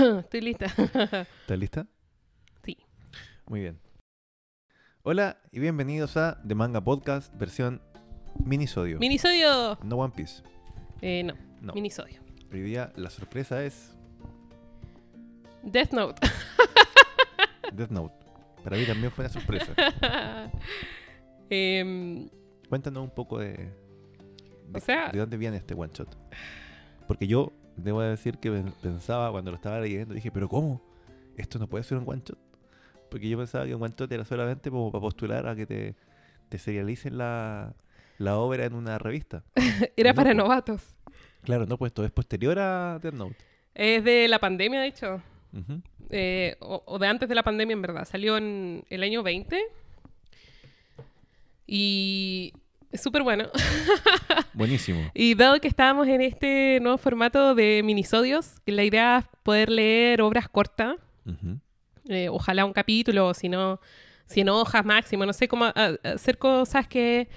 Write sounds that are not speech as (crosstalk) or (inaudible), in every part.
(coughs) Estoy lista. (laughs) ¿Estás lista? Sí. Muy bien. Hola y bienvenidos a The Manga Podcast, versión minisodio. Minisodio. no One Piece. Eh, no, No. minisodio. Hoy día la sorpresa es Death Note. (laughs) Death Note. Para mí también fue una sorpresa. (laughs) Em, Cuéntanos un poco de, de, O sea- de dónde viene este one shot. Porque yo debo decir que pen- pensaba cuando lo estaba leyendo, dije, pero ¿cómo? Esto no puede ser un one shot. Porque yo pensaba que un one shot era solamente como para postular a que te, te serialicen la, la obra en una revista. (laughs) era No, para po. novatos. Claro, no, pues esto es posterior a Death Note. Es de la pandemia, de hecho. Eh, o, o de antes de la pandemia, en verdad. Salió en el año 20. Y súper bueno. (laughs) Buenísimo. Y dado que estábamos en este nuevo formato de minisodios, la idea es poder leer obras cortas, eh, ojalá un capítulo, o si no, 100 hojas máximo, no sé cómo hacer cosas que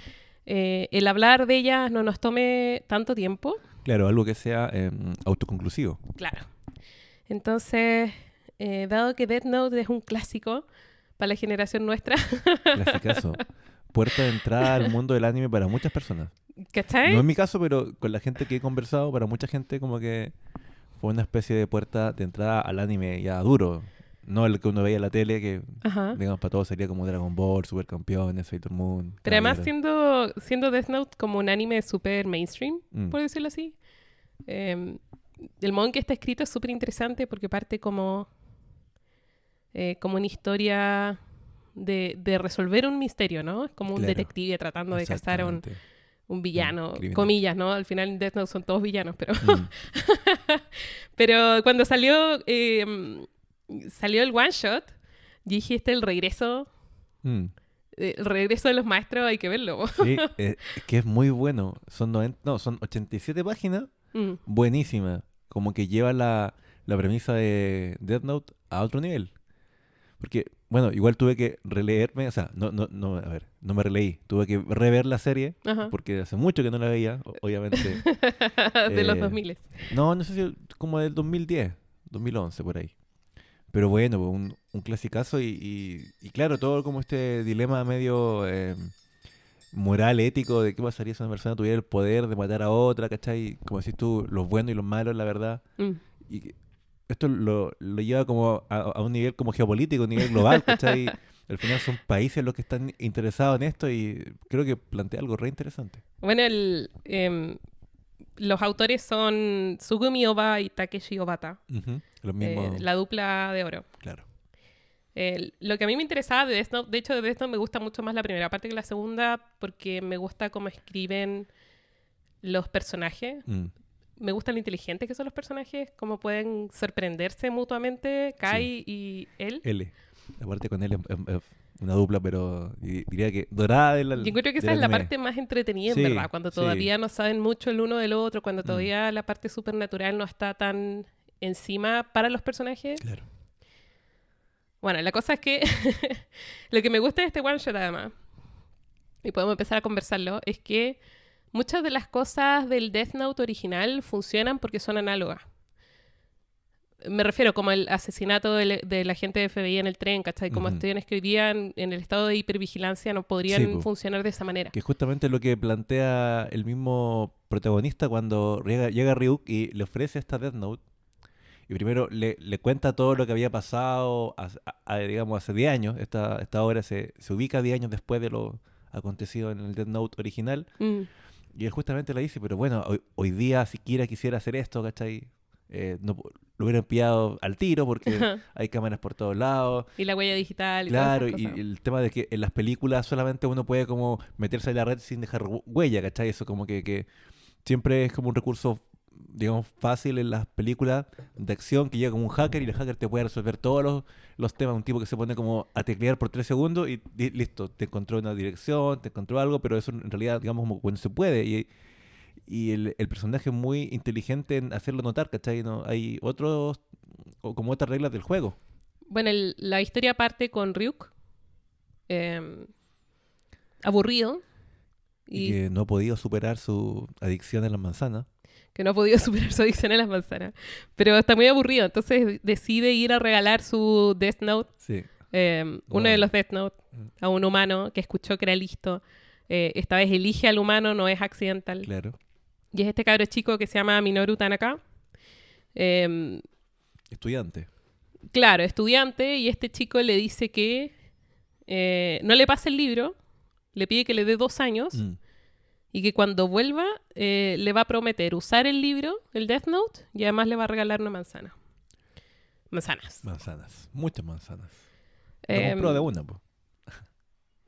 eh, el hablar de ellas no nos tome tanto tiempo. Claro, algo que sea eh, autoconclusivo. Claro. Entonces, dado que Death Note es un clásico para la generación nuestra, Clasicazo. (laughs) Puerta de entrada al mundo del anime para muchas personas. ¿cachai? No es mi caso, pero con la gente que he conversado, para mucha gente como que fue una especie de puerta de entrada al anime ya duro. No el que uno veía en la tele, que Ajá. digamos para todos sería como Dragon Ball, Supercampeones, Sailor Moon. Pero además siendo, siendo Death Note como un anime súper mainstream, Mm. por decirlo así, eh, el modo en que está escrito es súper interesante porque parte como, eh, como una historia de, de resolver un misterio, ¿no? Es como un Claro. detective tratando de cazar a un, un villano, comillas, ¿no? Al final en Death Note son todos villanos, pero... Mm. (laughs) Pero cuando salió, eh, salió el one shot, dije, este es el regreso, Mm. eh, el regreso de los maestros, hay que verlo. Sí, (laughs) eh, es que es muy bueno. Son 90, no, son 87 páginas Mm. buenísima. Como que lleva la, la premisa de Death Note a otro nivel. Porque, bueno, igual tuve que releerme, o sea, no, no, no, a ver, no me releí. Tuve que rever la serie, Ajá. porque hace mucho que no la veía, obviamente. (laughs) de los Eh, 2000. no, no sé si como del 2010, 2011, por ahí. Pero bueno, pues, un, un clasicazo y, y, y claro, todo como este dilema medio eh, moral, ético, de qué pasaría si una persona tuviera el poder de matar a otra, ¿cachai? Como decís tú, los buenos y los malos, la verdad. Mm. Y esto lo, lo lleva como a, a un nivel como geopolítico, un nivel global, ¿cachai? (laughs) Al final son países los que están interesados en esto y creo que plantea algo re interesante. Bueno, el, em, los autores son Tsugumi Oba y Takeshi Obata, Los eh, la dupla de oro. claro. Lo que a mí me interesaba de Death Note, de hecho de Death Note me gusta mucho más la primera parte que la segunda porque me gusta cómo escriben los personajes. Mm, Me gusta lo inteligentes que son los personajes, cómo pueden sorprenderse mutuamente Kai y él. L. Aparte con él es, una dupla, pero di- diría que dorada de la Yo encuentro que esa es la parte más entretenida, Sí, verdad, cuando sí. todavía no saben mucho el uno del otro, cuando Mm. todavía la parte supernatural no está tan encima para los personajes. Claro. Bueno, la cosa es que (laughs) lo que me gusta de este one shot además, y podemos empezar a conversarlo, es que muchas de las cosas del Death Note original funcionan porque son análogas. Me refiero como el asesinato del- de, la gente de FBI en el tren, ¿cachai? Como Ujú. estudian que hoy día en, en el estado de hipervigilancia no podrían Sí, funcionar de esa manera. Que es justamente lo que plantea el mismo protagonista cuando llega, llega Ryuk y le ofrece esta Death Note. Y primero le, le cuenta todo lo que había pasado, hace- a- a- digamos, hace 10 años. Esta, esta obra se, se ubica 10 años después de lo acontecido en el Death Note original. Mm. Y él justamente le dice, pero bueno, hoy, hoy día siquiera quisiera hacer esto, ¿cachai? Eh, no, lo hubieran pillado al tiro porque (laughs) hay cámaras por todos lados. Y la huella digital y Claro, y el tema de que en las películas solamente uno puede como meterse en la red sin dejar hu- huella, ¿cachai? Eso como que, que siempre es como un recurso, digamos, fácil en las películas de acción que llega como un hacker y el hacker te puede resolver todos los, los temas. Un tipo que se pone como a teclear por tres segundos y, di- listo, te encontró una dirección, te encontró algo, pero eso en realidad, digamos, como cuando se puede. Y, y el, el personaje es muy inteligente en hacerlo notar, ¿cachai? No, hay otros, o como otras reglas del juego. Bueno, el- la historia parte con Ryuk, eh, aburrido. Y, Y, que no ha podido superar su adicción a las manzanas. Que no ha podido (laughs) superar su adicción a las manzanas. Pero está muy aburrido, entonces decide ir a regalar su Death Note, Sí. eh, uno de los Death Note, Mm. a un humano que escuchó que era listo. Eh, esta vez elige al humano, no es accidental. Claro. Y es este cabro chico que se llama Minoru Tanaka. Eh, Estudiante. claro, estudiante, y este chico le dice que eh, no le pase el libro, le pide que le dé dos años Mm. Y que cuando vuelva eh, le va a prometer usar el libro, el Death Note, y además le va a regalar una manzana. Manzanas. Manzanas. Muchas manzanas. Lo compró de una, po.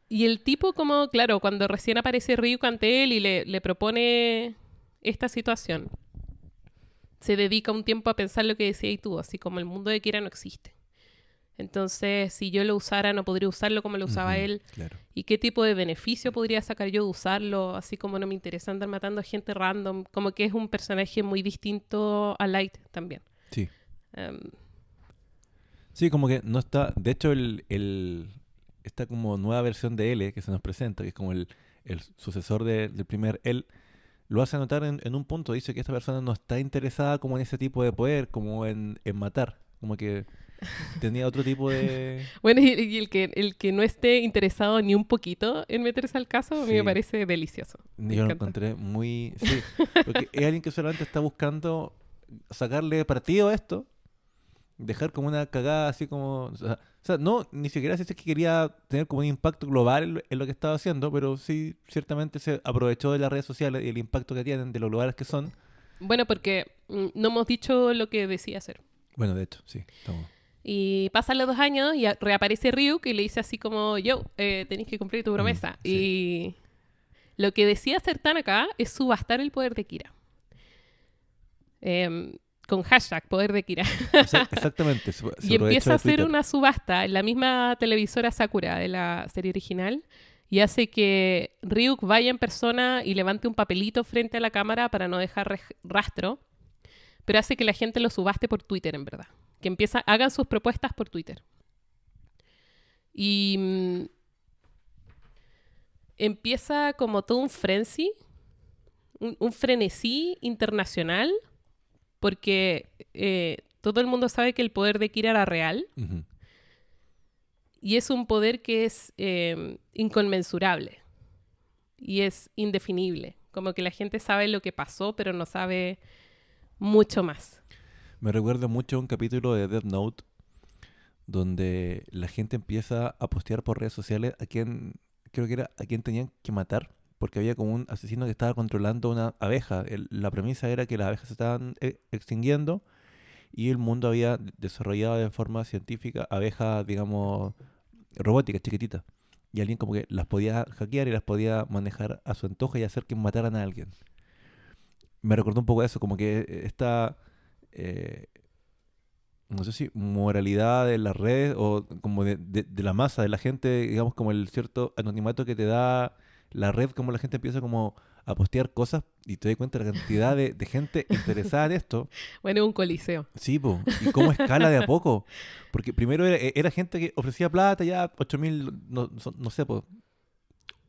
y el tipo como, claro, cuando recién aparece Ryuk ante él y le, le propone esta situación, se dedica un tiempo a pensar lo que decía y tú, así como el mundo de Kira no existe. Entonces, si yo lo usara, no podría usarlo como lo usaba él. Claro. ¿Y qué tipo de beneficio podría sacar yo de usarlo? Así como no me interesa andar matando a gente random. Como que es un personaje muy distinto a Light también. Sí. Em, Sí, como que no está. De hecho, el, el- esta como nueva versión de L que se nos presenta, que es como el, el sucesor de- del primer L, lo hace notar en, en un punto. Dice que esta persona no está interesada como en ese tipo de poder, como en, en matar. Como que tenía otro tipo de. (laughs) Bueno, y, y el, que, el que no esté interesado ni un poquito en meterse al caso, a mí me parece delicioso. Me Yo lo encontré muy. (laughs) Sí, porque es alguien que solamente está buscando sacarle partido a esto, dejar como una cagada así como. O sea, o sea, no, ni siquiera sé si es que quería tener como un impacto global en lo, en lo que estaba haciendo, pero sí, ciertamente se aprovechó de las redes sociales y el impacto que tienen, de los lugares que son. Bueno, porque mm, no hemos dicho lo que decía hacer. Bueno, de hecho, sí. estamos- Y pasan los dos años y reaparece Ryuk y le dice así como, yo, eh, tenéis que cumplir tu promesa. sí. Y lo que decía hacer Tanaka es subastar el poder de Kira. Em, con hashtag poder de Kira. (laughs) exactamente. y empieza a hacer una subasta en la misma televisora Sakura de la serie original y hace que Ryuk vaya en persona y levante un papelito frente a la cámara para no dejar rastro, pero hace que la gente lo subaste por Twitter en verdad, que empieza, hagan sus propuestas por Twitter. Y mm, empieza como todo un frenzy, un, un frenesí internacional, porque eh, todo el mundo sabe que el poder de Kira era real y es un poder que es eh, inconmensurable y es indefinible. Como que la gente sabe lo que pasó, pero no sabe mucho más. Me recuerda mucho un capítulo de Death Note donde la gente empieza a postear por redes sociales a quien creo que era a quien tenían que matar porque había como un asesino que estaba controlando una abeja. La premisa era que las abejas se estaban eh, extinguiendo y el mundo había desarrollado de forma científica abejas, digamos, robóticas, chiquititas. Y alguien como que las podía hackear y las podía manejar a su antojo y hacer que mataran a alguien. Me recordó un poco eso, como que esta, eh, no sé si moralidad de las redes o como de, de- de la masa, de la gente, digamos como el cierto anonimato que te da la red, como la gente empieza como a postear cosas y te das cuenta de la cantidad de, de gente (laughs) interesada en esto. Bueno, un coliseo. Sí, po. y cómo escala de a poco. Porque primero era, era gente que ofrecía plata, ya 8 mil, no, no- sé, pues,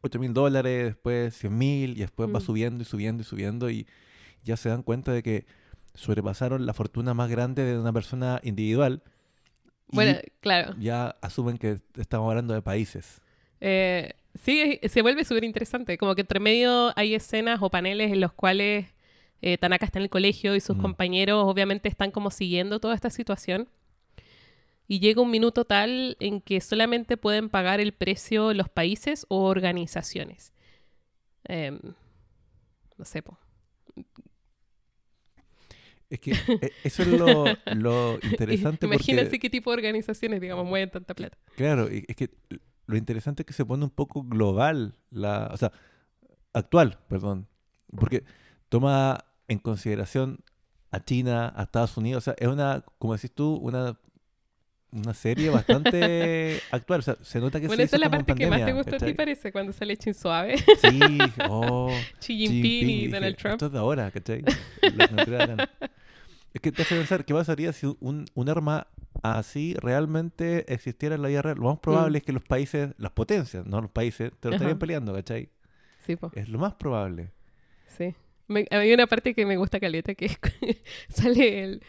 8 mil dólares, después 100 mil, y después va Mm. subiendo y subiendo y subiendo, y ya se dan cuenta de que sobrepasaron la fortuna más grande de una persona individual. Bueno, claro. ya asumen que estamos hablando de países. Eh, sí, se vuelve súper interesante. Como que entre medio hay escenas o paneles en los cuales eh, Tanaka está en el colegio y sus Mm. compañeros obviamente están como siguiendo toda esta situación. Y llega un minuto tal en que solamente pueden pagar el precio los países o organizaciones. Em, no sé, po. Es que eh, eso es lo, lo (laughs) interesante Imagínense porque... qué tipo de organizaciones, digamos, mueven tanta plata. Claro, y es que lo interesante es que se pone un poco global, la, o sea, actual, perdón, porque toma en consideración a China, a Estados Unidos, o sea, es una, como decís tú, una, una serie bastante (laughs) actual, o sea, se nota que Bueno, se esa es la parte que más te pandemia, gustó a ti, ¿cachai? parece, cuando sale Chin Suave, Sí, oh, (laughs) Xi Jinping, y Donald Trump. Esto es de ahora, ¿cachai? Bacán. Es que te hace pensar qué pasaría si un, un arma así realmente existiera en la real. Lo más probable Mm. es que los países, las potencias, no los países, te lo Ajá. estarían peleando, ¿cachai? Sí, po. Es lo más probable. Sí. Me- hay una parte que me gusta caleta, que es (laughs) sale el,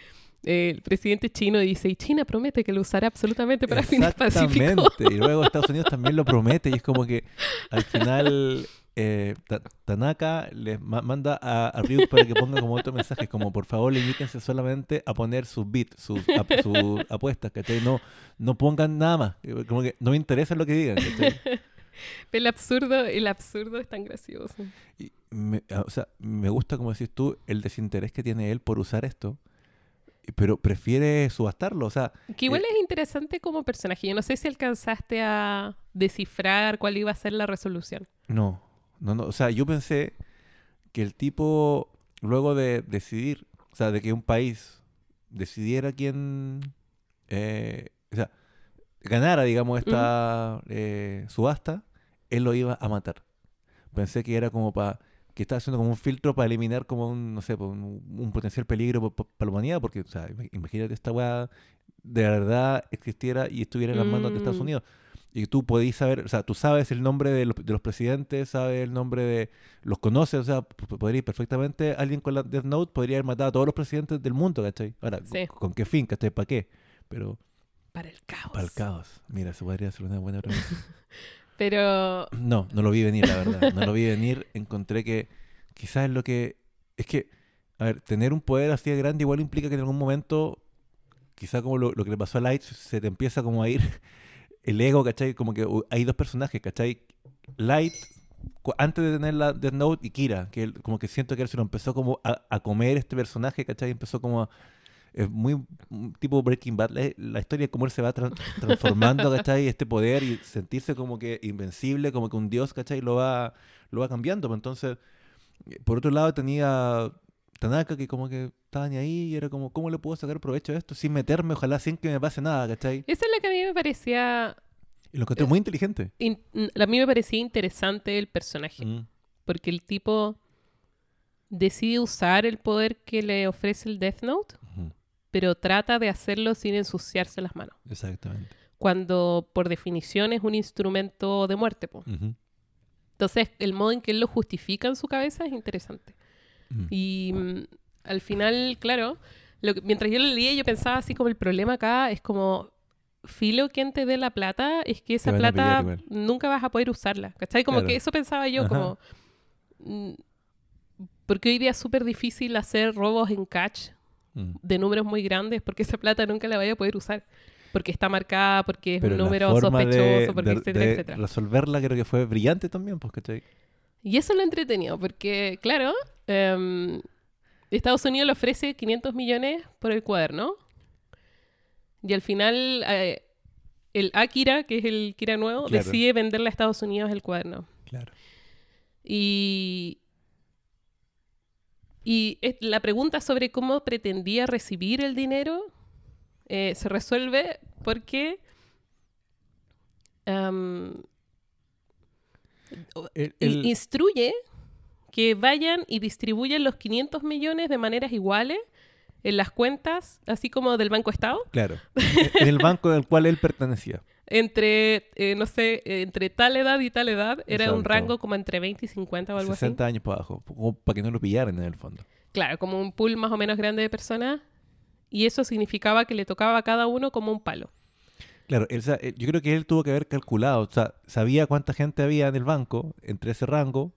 el presidente chino dice, y China promete que lo usará absolutamente para fines pacíficos. Exactamente. Y luego Estados Unidos (laughs) también lo promete y es como que al final eh, Ta- Tanaka les ma- manda a, a Ryuk para que ponga como otro mensaje, como por favor limítense solamente a poner sus bits, sus, ap- (laughs) sus apuestas, ¿cachai? No, no pongan nada más. Eh, Como que no me interesa lo que digan, ¿cachai? (laughs) El absurdo, el absurdo es tan gracioso. Y me, ah, o sea, me gusta, como decís tú, el desinterés que tiene él por usar esto, pero prefiere subastarlo. O sea, Que igual es interesante como personaje. Yo no sé si alcanzaste a descifrar cuál iba a ser la resolución. no, no, no. O sea, yo pensé que el tipo, luego de decidir, o sea, de que un país decidiera quién, eh, o sea, ganara, digamos, esta eh, subasta, él lo iba a matar. Pensé que era como para que estaba haciendo como un filtro para eliminar como un, no sé, pues, un, un potencial peligro para la humanidad, porque, o sea, ima- imagínate esta weá de verdad existiera y estuviera en las manos de Estados Mm. Unidos. Y tú podías saber, o sea, tú sabes el nombre de los, de los presidentes, sabes el nombre de, los conoces, o sea, podría perfectamente, alguien con la Death Note podría haber matado a todos los presidentes del mundo, ¿cachai? Ahora, Sí. ¿con, con qué fin, ¿cachai? ¿Para qué? Pero Para el caos. para el caos. Mira, eso podría ser una buena premisa. (laughs) Pero No, no lo vi venir, la verdad. No lo vi venir. (laughs) Encontré que quizás es lo que... Es que, a ver, tener un poder así de grande igual implica que en algún momento, quizás como lo, lo que le pasó a Light, se te empieza como a ir (laughs) el ego, ¿cachai? Como que uh, hay dos personajes, ¿cachai? Light, antes de tener la Death Note, y Kira, que él- como que siento que él se lo empezó como a, a comer este personaje, ¿cachai? Empezó como a... Es muy mm, tipo Breaking Bad, la, la historia de cómo él se va tran- transformando, (laughs) ¿cachai? Este poder y sentirse como que invencible, como que un dios, ¿cachai? Lo va, lo va cambiando. pues Entonces, eh, por otro lado tenía Tanaka que como que estaba ni ahí y era como, ¿cómo le puedo sacar provecho a esto sin meterme, ojalá sin que me pase nada, ¿cachai? eso es lo que a mí me parecía... Y lo encontré muy inteligente. in- a mí me parecía interesante el personaje. Mm, Porque el tipo decide usar el poder que le ofrece el Death Note, pero trata de hacerlo sin ensuciarse las manos. Exactamente. Cuando por definición es un instrumento de muerte. po. Entonces el modo en que él lo justifica en su cabeza es interesante. mm. Y mm, al final, claro, lo que- mientras yo lo leía yo pensaba así como el problema acá es como... Filo quien te dé la plata es que esa plata nunca vas a poder usarla. ¿Cachai? Como Claro. que eso pensaba yo, Ajá. como... mm, Porque hoy día es súper difícil hacer robos en catch Mm. de números muy grandes porque esa plata nunca la vaya a poder usar. Porque está marcada, porque es Pero un número sospechoso, de, porque de- etcétera, de etcétera. resolverla creo que fue brillante también, ¿cachai? Y eso es lo entretenido, porque, claro, em, Estados Unidos le ofrece 500 millones por el cuaderno. Y al final, eh, el Akira, que es el Kira nuevo, Claro. decide venderle a Estados Unidos el cuaderno. Claro. Y, y la pregunta sobre cómo pretendía recibir el dinero eh, se resuelve porque El- el- instruye que vayan y distribuyan los 500 millones de maneras iguales en las cuentas, así como del Banco Estado, Claro. (laughs) en el banco del cual él pertenecía. Entre, eh, no sé, eh, entre tal edad y tal edad, era un Exacto. rango como entre 20 y 50 o algo 60 años para abajo, como para que no lo pillaran en el fondo. así. Claro, como un pool más o menos grande de personas. Y eso significaba que le tocaba a cada uno como un palo. Claro, él eh, yo creo que él tuvo que haber calculado, o sea, sabía cuánta gente había en el banco, entre ese rango,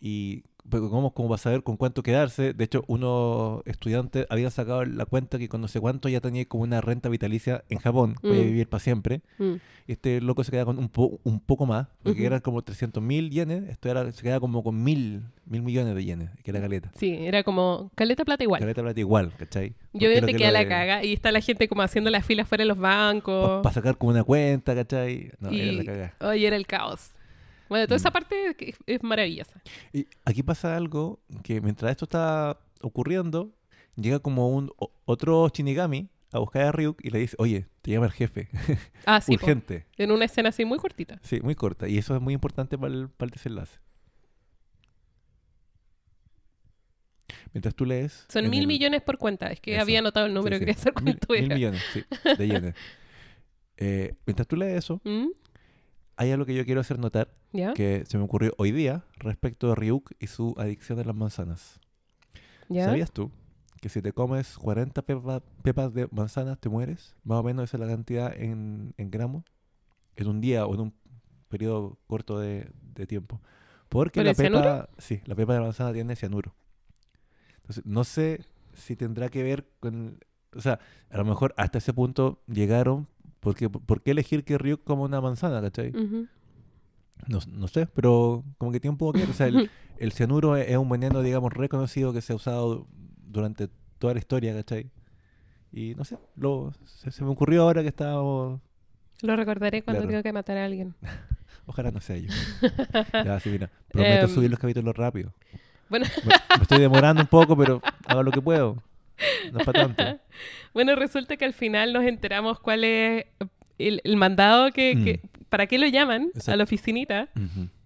y ¿cómo, cómo va a saber con cuánto quedarse? De hecho, unos estudiantes habían sacado la cuenta que con no sé cuánto ya tenía como una renta vitalicia en Japón, podía Mm. vivir para siempre. Mm. Este loco se queda con un, po- un poco más, porque Ujú. eran como 300 mil yenes, esto era, se queda como con mil, mil millones de yenes, que era caleta. Sí, era como caleta plata igual. Caleta plata igual, ¿cachai? Y obviamente lo que queda la de- caga. Y está la gente como haciendo las filas fuera de los bancos. Para sacar como una cuenta, ¿cachai? No, era la y caga. oye, era el caos. Bueno, toda esa Mm. parte es- es maravillosa. Y aquí pasa algo que mientras esto está ocurriendo, llega como un otro Shinigami a buscar a Ryuk y le dice, oye, te llama el jefe, (laughs) Ah, sí, po. urgente. en una escena así muy cortita. Sí, muy corta. Y eso es muy importante para el, para el desenlace. Mientras tú lees... Son mil el- millones por cuenta. Es que Eso. había anotado el número, sí, sí, quería mil- cuánto mil era. millones, sí, de yenes. (laughs) Eh, mientras tú lees eso, ¿Mm? hay algo que yo quiero hacer notar, ¿Ya? que se me ocurrió hoy día respecto de Ryuk y su adicción a las manzanas. ¿Ya? ¿Sabías tú que si te comes 40 pepa- pepas de manzanas te mueres? Más o menos esa es la cantidad en, en gramos en un día o en un periodo corto de, de tiempo. Porque ¿Por la cianuro? pepa, sí, la pepa de manzana tiene cianuro. Entonces, no sé si tendrá que ver con... O sea, a lo mejor hasta ese punto llegaron. Porque, ¿Por qué elegir que Ryuk como una manzana, cachai? Ujú. No, no sé, pero como que tiene un poco que. O sea, el, (laughs) el cianuro es, es un veneno, digamos, reconocido que se ha usado durante toda la historia, ¿cachai? Y no sé, lo, se, se me ocurrió ahora que estábamos... Lo recordaré cuando Claro. tengo que matar a alguien. (laughs) Ojalá no sea yo. (laughs) ya, sí, mira. Prometo Em, subir los capítulos rápido. Bueno. Me, me estoy demorando un poco, pero hago lo que puedo. No es para tanto. Bueno, resulta que al final nos enteramos cuál es el, el mandado que, Mm. que- ¿Para qué lo llaman a la oficinita?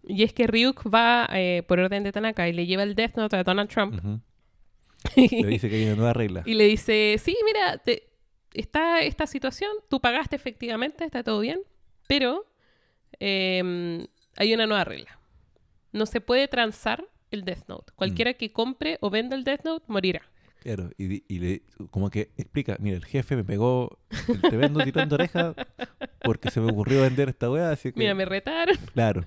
Y es que Ryuk va eh, por orden de Tanaka y le lleva el Death Note a Donald Trump. (laughs) Le dice que hay una nueva regla. y le dice, sí, mira, te- está esta situación, tú pagaste efectivamente, está todo bien, pero em, hay una nueva regla. No se puede transar el Death Note. Cualquiera que compre o venda el Death Note morirá. Claro, y, y le, como que explica, mira, el jefe me pegó el tremendo tirón de oreja porque se me ocurrió vender esta weá, así que... Mira, me retaron. (laughs) Claro,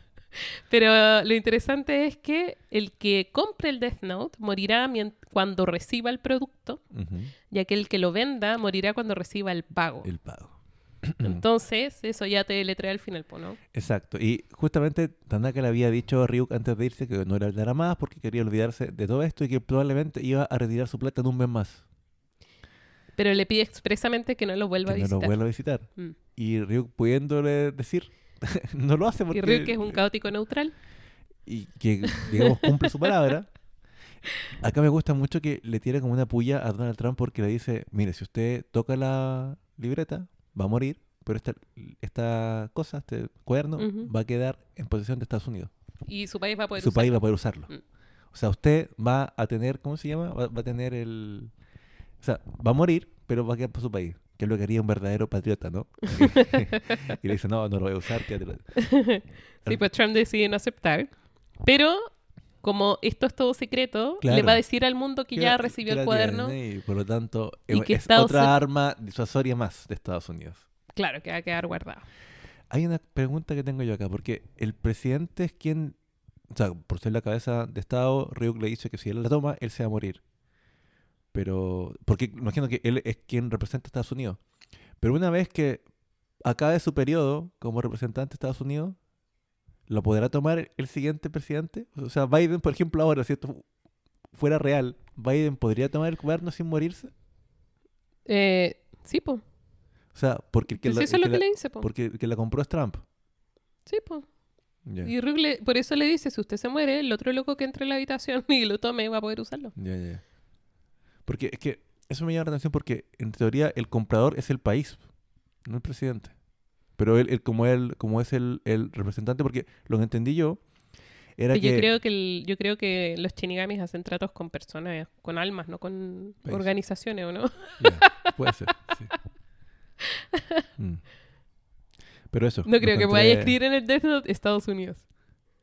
Pero lo interesante es que el que compre el Death Note morirá cuando reciba el producto, ujú, ya que el que lo venda morirá cuando reciba el pago. el pago. (clears throat) Entonces, eso ya te le trae al final, ¿no? Exacto, y justamente Tanaka le había dicho a Ryuk antes de irse que no le hablara más porque quería olvidarse de todo esto y que probablemente iba a retirar su plata en un mes más, Pero le pide expresamente que no lo vuelva que a no visitar. lo vuelva a visitar. Mm. Y Ryuk pudiéndole decir, (laughs) no lo hace porque... Y Ryuk, es un caótico neutral. y que, digamos, cumple su palabra. Acá me gusta mucho que le tire como una puya a Donald Trump porque le dice, mire, si usted toca la libreta, va a morir, pero esta, esta cosa, este cuaderno, Ujú. va a quedar en posesión de Estados Unidos. Y su país va a poder Su país usarlo. va a poder usarlo. Mm. O sea, usted va a tener, ¿cómo se llama? Va, va a tener el... O sea, va a morir, pero va a quedar por su país. Que es lo que haría un verdadero patriota, ¿no? (laughs) y le dice, no, no lo voy a usar. quédatelo". (laughs) Sí, pues Trump decide no aceptar. Pero, como esto es todo secreto, le va a decir al mundo que ya recibió el cuaderno. tiene Y por lo tanto, Y es, que es Estados otra arma disuasoria más de Estados Unidos. Claro, que va a quedar guardado. Hay una pregunta que tengo yo acá, porque el presidente es quien, o sea, por ser la cabeza de Estado, Ryuk le dice que si él la toma, él se va a morir. Pero, porque imagino que él es quien representa a Estados Unidos. Pero una vez que acabe su periodo como representante de Estados Unidos, ¿lo podrá tomar el siguiente presidente? O sea, Biden, por ejemplo, ahora, si esto fuera real, ¿Biden podría tomar el gobierno sin morirse? Eh, sí, pues. O sea, porque el que, Pues la, eso el es lo que que la- le dice, po. porque el que la compró es Trump. Sí, pues. Ya, Y Ryuk le- por eso le dice, si usted se muere, el otro loco que entre en la habitación (laughs) y lo tome va a poder usarlo. ya, ya. Porque es que eso me llama la atención porque en teoría el comprador es el país, no el presidente. Pero él, él como él, como es el, el representante, porque lo que entendí yo era que yo creo que el- yo creo que los shinigamis hacen tratos con personas, con almas, no con País. organizaciones, ¿o no? (laughs) Puede ser, sí. Mm. Pero eso. No creo que encontré- vaya a escribir en el Death Note Estados Unidos.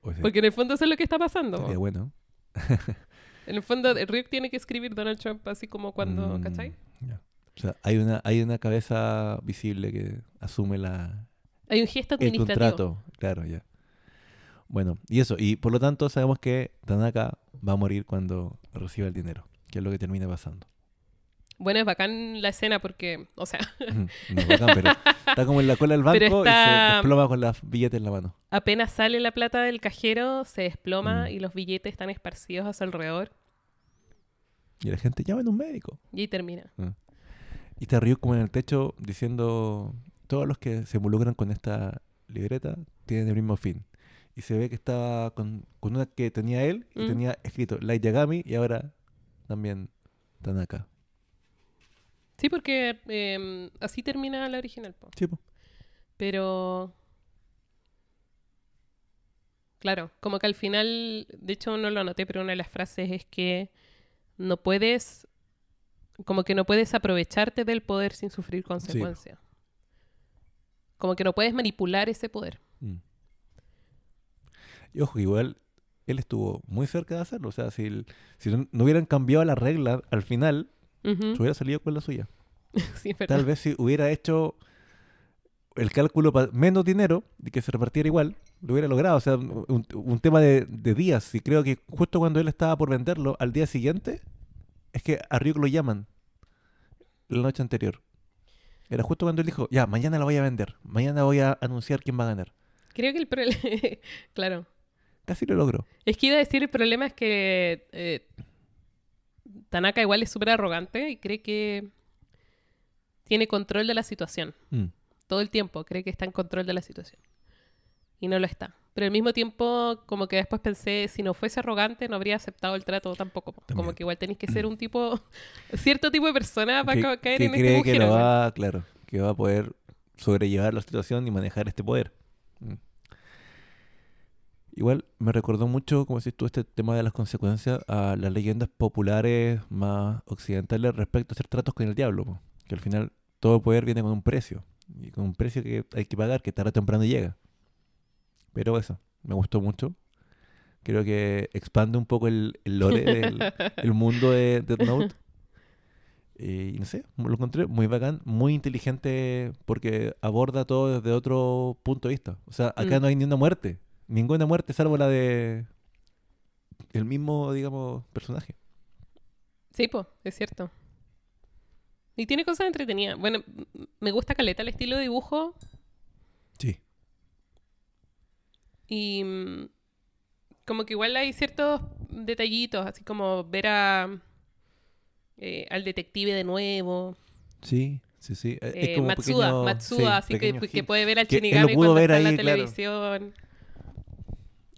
o sea, Porque en el fondo eso es lo que está pasando. po. bueno. En el fondo, Ryuk tiene que escribir Donald Trump así como cuando, Mm, ¿cachai? ya. O sea, hay una, hay una cabeza visible que asume la, Hay un gesto el administrativo. contrato. Claro, ya. Bueno, y eso. Y por lo tanto sabemos que Tanaka va a morir cuando reciba el dinero, que es lo que termina pasando. Bueno, es bacán la escena porque, o sea, No es bacán, pero (laughs) está como en la cola del banco y se desploma con las billetes en la mano. apenas sale la plata del cajero, se desploma Mm. y los billetes están esparcidos a su alrededor Y la gente llama a un médico. y ahí termina. Y está Ryuk como en el techo diciendo, todos los que se involucran con esta libreta tienen el mismo fin. Y se ve que estaba con, con una que tenía él y Mm. tenía escrito Light Yagami y ahora también Tanaka. Sí, porque eh, así termina la original. po. Sí, po. Pero. Claro, como que al final, de hecho no lo anoté, pero una de las frases es que no puedes, como que no puedes aprovecharte del poder sin sufrir consecuencias. Como que no puedes manipular ese poder. Mm. Y ojo, igual él estuvo muy cerca de hacerlo. O sea, si, el- si no, no hubieran cambiado la regla al final, se hubiera salido con la suya. (laughs) Sí. Tal vez si hubiera hecho el cálculo para menos dinero y que se repartiera igual, lo hubiera logrado. O sea, un, un tema de, de días. Y creo que justo cuando él estaba por venderlo, al día siguiente, es que a Ryuk lo llaman la noche anterior. Era justo cuando él dijo, ya, mañana la voy a vender. Mañana voy a anunciar quién va a ganar. Creo que el problema... (laughs) claro. Casi lo logró. Es que iba a decir, el problema es que eh, Tanaka igual es súper arrogante y cree que tiene control de la situación. Mm. Todo el tiempo cree que está en control de la situación. Y no lo está. Pero al mismo tiempo, como que después pensé, si no fuese arrogante, no habría aceptado el trato tampoco. po. Como que igual tenéis que (clears throat) ser un tipo, (laughs) cierto tipo de persona para que, ca- caer que en cree este que agujero. lo weón. va, claro, que va a poder sobrellevar la situación y manejar este poder. Mm. Igual me recordó mucho, como decís tú, este tema de las consecuencias a las leyendas populares más occidentales respecto a hacer tratos con el diablo. po. Que al final todo poder viene con un precio. Y con un precio que hay que pagar, que tarde o temprano llega. Pero eso, me gustó mucho. Creo que expande un poco el, el lore del (laughs) el mundo de Death Note. Y no sé, lo encontré muy bacán, muy inteligente porque aborda todo desde otro punto de vista. O sea, acá Mm. no hay ni una muerte, ninguna muerte salvo la de el mismo, digamos, personaje. Sí, pues, es cierto. Y tiene cosas entretenidas. Bueno, me gusta caleta el estilo de dibujo Sí. Y mm, como que igual hay ciertos detallitos, así como ver a eh, al detective de nuevo, Sí, sí, sí. Es- eh, como Matsuda, pequeño- Matsuda, sí, así que, que puede ver al Shinigami cuando ver está en la claro. televisión.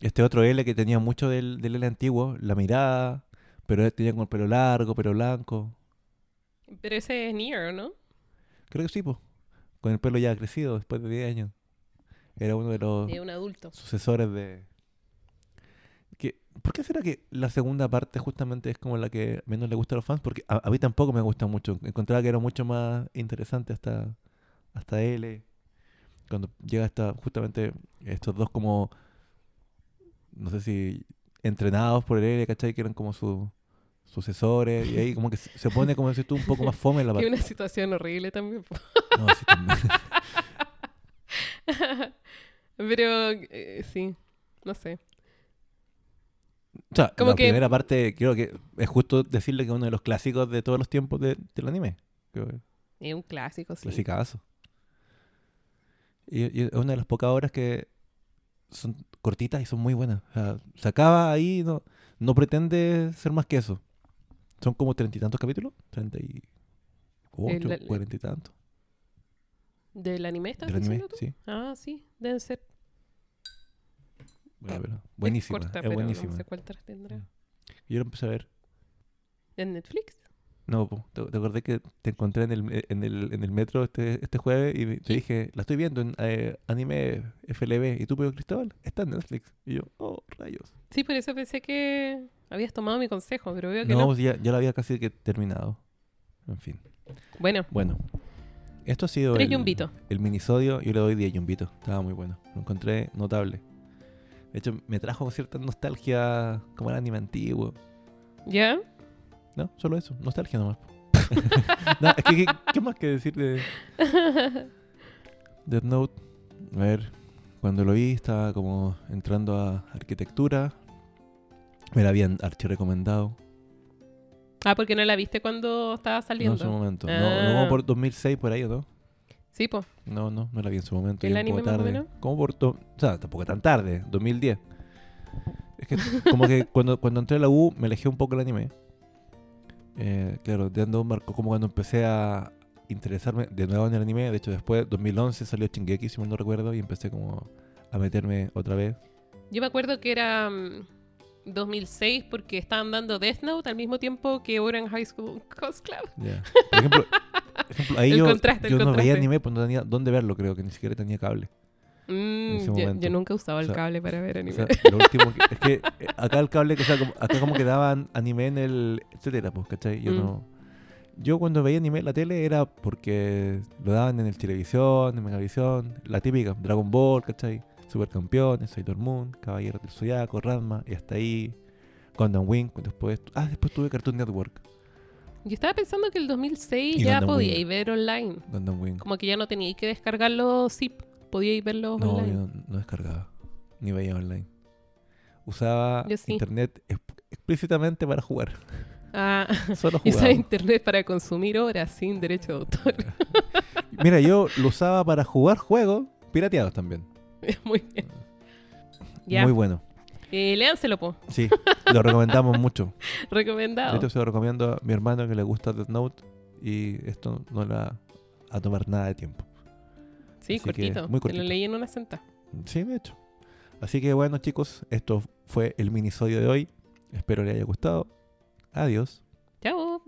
Este otro L que tenía mucho del, del L antiguo, la mirada, pero él tenía como el pelo largo, pelo blanco. Pero ese es Nier, ¿no? Creo que sí, pues. Con el pelo ya crecido después de 10 años. Era uno de los De un adulto. sucesores de... Que, ¿Por qué será que la segunda parte justamente es como la que menos le gusta a los fans? Porque a, a mí tampoco me gusta mucho. Encontraba que era mucho más interesante hasta, hasta L. Cuando llega hasta justamente estos dos como... No sé si entrenados por el L, ¿cachai? Que eran como sus sucesores. Y ahí como que se pone, como decís tú, un poco más fome la (laughs) Que parte. una situación horrible también. No, sí, también. (laughs) (laughs) Pero eh, sí, no sé. O sea, Como la que- primera parte creo que es justo decirle que es uno de los clásicos de todos los tiempos de- del anime. Es un clásico, sí. clasicazo. Y, y es una de las pocas obras que son cortitas y son muy buenas. O sea, se acaba ahí, no, no pretende ser más que eso. Son como treinta y tantos capítulos, treinta y ocho, cuarenta y tantos. ¿Del anime estás Del anime, tú? sí. Ah, sí, deben ser. Bueno, pero buenísima, Es, corta, es pero buenísima. No sé cuántas tendrá. Yo lo empecé a ver. ¿En Netflix? No, te, te acordé que te encontré en el, en el, en el metro este, este jueves y te ¿Sí? dije, la estoy viendo en eh, anime FLB. ¿Y tú, pero Cristóbal? Está en Netflix. Y yo, oh, rayos. Sí, por eso pensé que habías tomado mi consejo, pero veo que No, no. ya, ya lo había casi que terminado. En fin. Bueno, Bueno, esto ha sido Tres el, yumbitos. el minisodio. Yo le doy 10 yumbitos. Estaba muy bueno. Lo encontré notable. De hecho, me trajo cierta nostalgia como el anime antiguo. ¿ya? No, solo eso. Nostalgia nomás. (laughs) no, es que, ¿qué, qué más que decir de (laughs) Death Note? A ver, cuando lo vi estaba como entrando a arquitectura. Me la habían archi recomendado. Ah, porque no la viste cuando estaba No en saliendo. su momento. No, Ah. no como por 2006 por ahí, ¿o no? Sí, pues. No, no, no la vi en su momento. ¿El un anime más o tarde. menos? Como por... O sea, tampoco tan tarde, 2010. Es que como que (laughs) cuando, cuando entré a la U me alejé un poco el anime. Eh, claro, Death Note marcó como cuando empecé a interesarme de nuevo en el anime. De hecho, después, 2011 salió Shingeki, si mal no recuerdo, y empecé como a meterme otra vez. Yo me acuerdo que era mm, 2006 porque estaban dando Death Note al mismo tiempo que Orange High School (laughs) Coast Club. Ya. Por ejemplo, por ejemplo, ahí (laughs) El yo, contraste, el yo no veía contraste. anime, pues no tenía dónde verlo, creo que ni siquiera tenía cable. Mm, yo, yo nunca usaba O el sea, cable para ver O anime. sea, lo último que, es que eh, acá el cable, o sea, como- acá como que daban anime en el etcétera, pues, ¿cachai? Yo Mm. no. Yo cuando veía anime en la tele era porque lo daban en el televisión, en Megavisión, la típica, Dragon Ball, ¿cachai? Supercampeones, Sailor Moon, Caballeros del Zodiaco, Ranma, y hasta ahí. Gundam Wing, después. Ah, después tuve Cartoon Network. Yo estaba pensando que el 2006 Y ya podíais ver online. Gundam Wing. Como que ya no teníais que descargar los zip. Podíais verlos No, online. no, no descargaba. Ni veía online. Usaba sí. internet ex- explícitamente para jugar. Ah, (laughs) Solo (laughs) jugaba. usaba internet para consumir horas sin derecho de autor. (laughs) Mira, yo lo usaba para jugar juegos pirateados también. (laughs) Muy bien. Ya. Muy bueno. Eh, léanselo, po. Sí, lo recomendamos mucho. (laughs) De Recomendado. hecho, se lo recomiendo a mi hermano que le gusta Death Note y esto no le va a tomar nada de tiempo. sí, así cortito. muy Te lo cortito. leí en una sentada. Sí, de hecho. Así que bueno, chicos, esto fue el minisodio de hoy. Espero les haya gustado. Adiós. Chao.